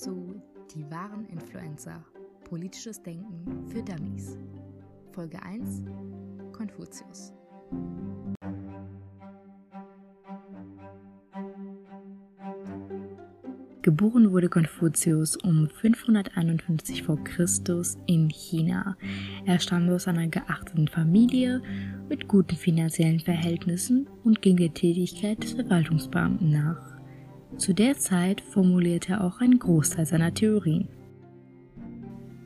zu Die wahren Influencer. Politisches Denken für Dummies. Folge 1 Konfuzius. Geboren wurde Konfuzius um 551 v. Chr. in China. Er stammte aus einer geachteten Familie mit guten finanziellen Verhältnissen und ging der Tätigkeit des Verwaltungsbeamten nach. Zu der Zeit formulierte er auch einen Großteil seiner Theorien.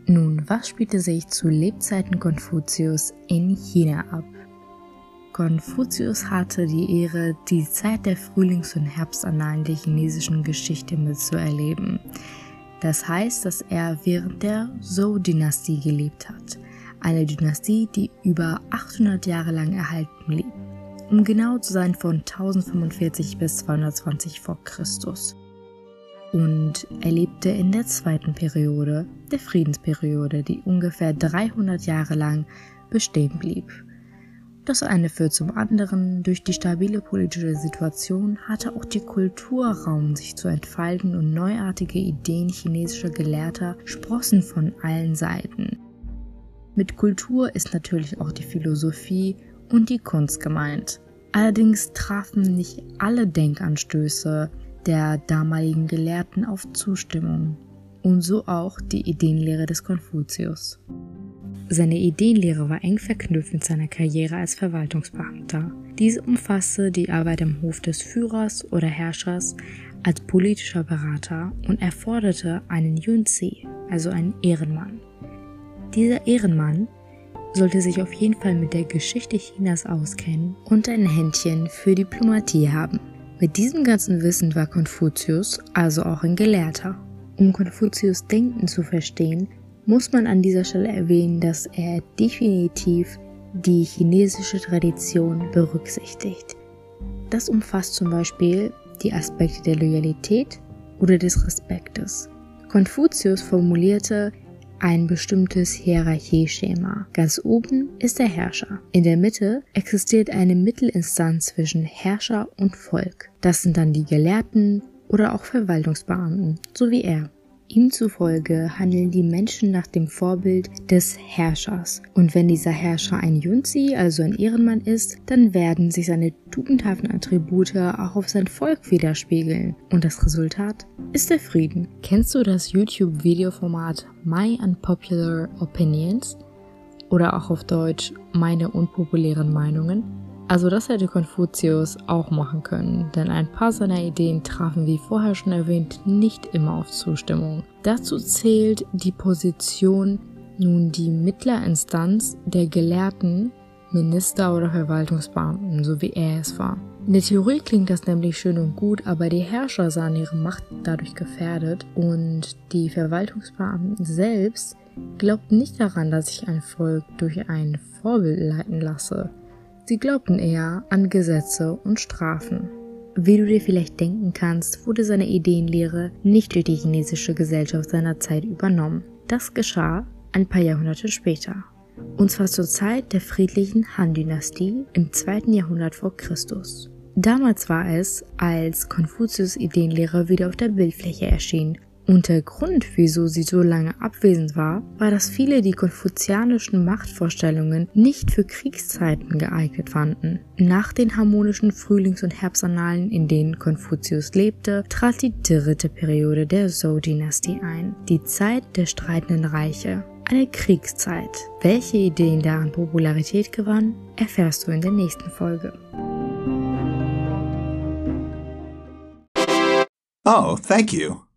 Nun, was spielte sich zu Lebzeiten Konfuzius in China ab? Konfuzius hatte die Ehre, die Zeit der Frühlings- und Herbstannalen der chinesischen Geschichte mitzuerleben. Das heißt, dass er während der Zhou-Dynastie gelebt hat, eine Dynastie, die über 800 Jahre lang erhalten blieb um genau zu sein von 1045 bis 220 vor Christus. Und er lebte in der zweiten Periode, der Friedensperiode, die ungefähr 300 Jahre lang bestehen blieb. Das eine führt zum anderen. Durch die stabile politische Situation hatte auch die Kultur Raum, sich zu entfalten und neuartige Ideen chinesischer Gelehrter sprossen von allen Seiten. Mit Kultur ist natürlich auch die Philosophie und die Kunst gemeint. Allerdings trafen nicht alle Denkanstöße der damaligen Gelehrten auf Zustimmung und so auch die Ideenlehre des Konfuzius. Seine Ideenlehre war eng verknüpft mit seiner Karriere als Verwaltungsbeamter. Diese umfasste die Arbeit am Hof des Führers oder Herrschers als politischer Berater und erforderte einen Yunzi, also einen Ehrenmann. Dieser Ehrenmann sollte sich auf jeden Fall mit der Geschichte Chinas auskennen und ein Händchen für Diplomatie haben. Mit diesem ganzen Wissen war Konfuzius also auch ein Gelehrter. Um Konfuzius Denken zu verstehen, muss man an dieser Stelle erwähnen, dass er definitiv die chinesische Tradition berücksichtigt. Das umfasst zum Beispiel die Aspekte der Loyalität oder des Respektes. Konfuzius formulierte ein bestimmtes Hierarchieschema. Ganz oben ist der Herrscher. In der Mitte existiert eine Mittelinstanz zwischen Herrscher und Volk. Das sind dann die Gelehrten oder auch Verwaltungsbeamten, so wie er. Ihm zufolge handeln die Menschen nach dem Vorbild des Herrschers. Und wenn dieser Herrscher ein Junzi, also ein Ehrenmann ist, dann werden sich seine tugendhaften Attribute auch auf sein Volk widerspiegeln. Und das Resultat ist der Frieden. Kennst du das YouTube-Videoformat My Unpopular Opinions? Oder auch auf Deutsch meine unpopulären Meinungen? Also das hätte Konfuzius auch machen können, denn ein paar seiner Ideen trafen, wie vorher schon erwähnt, nicht immer auf Zustimmung. Dazu zählt die Position nun die Mittlerinstanz der Gelehrten, Minister oder Verwaltungsbeamten, so wie er es war. In der Theorie klingt das nämlich schön und gut, aber die Herrscher sahen ihre Macht dadurch gefährdet und die Verwaltungsbeamten selbst glaubten nicht daran, dass sich ein Volk durch ein Vorbild leiten lasse. Sie glaubten eher an Gesetze und Strafen. Wie du dir vielleicht denken kannst, wurde seine Ideenlehre nicht durch die chinesische Gesellschaft seiner Zeit übernommen. Das geschah ein paar Jahrhunderte später. Und zwar zur Zeit der friedlichen Han-Dynastie im 2. Jahrhundert vor Christus. Damals war es, als Konfuzius Ideenlehre wieder auf der Bildfläche erschien und der Grund, wieso sie so lange abwesend war, war, dass viele die konfuzianischen Machtvorstellungen nicht für Kriegszeiten geeignet fanden. Nach den harmonischen Frühlings- und Herbstannalen, in denen Konfuzius lebte, trat die dritte Periode der Zhou-Dynastie ein, die Zeit der streitenden Reiche. Eine Kriegszeit. Welche Ideen daran Popularität gewannen, erfährst du in der nächsten Folge. Oh, thank you.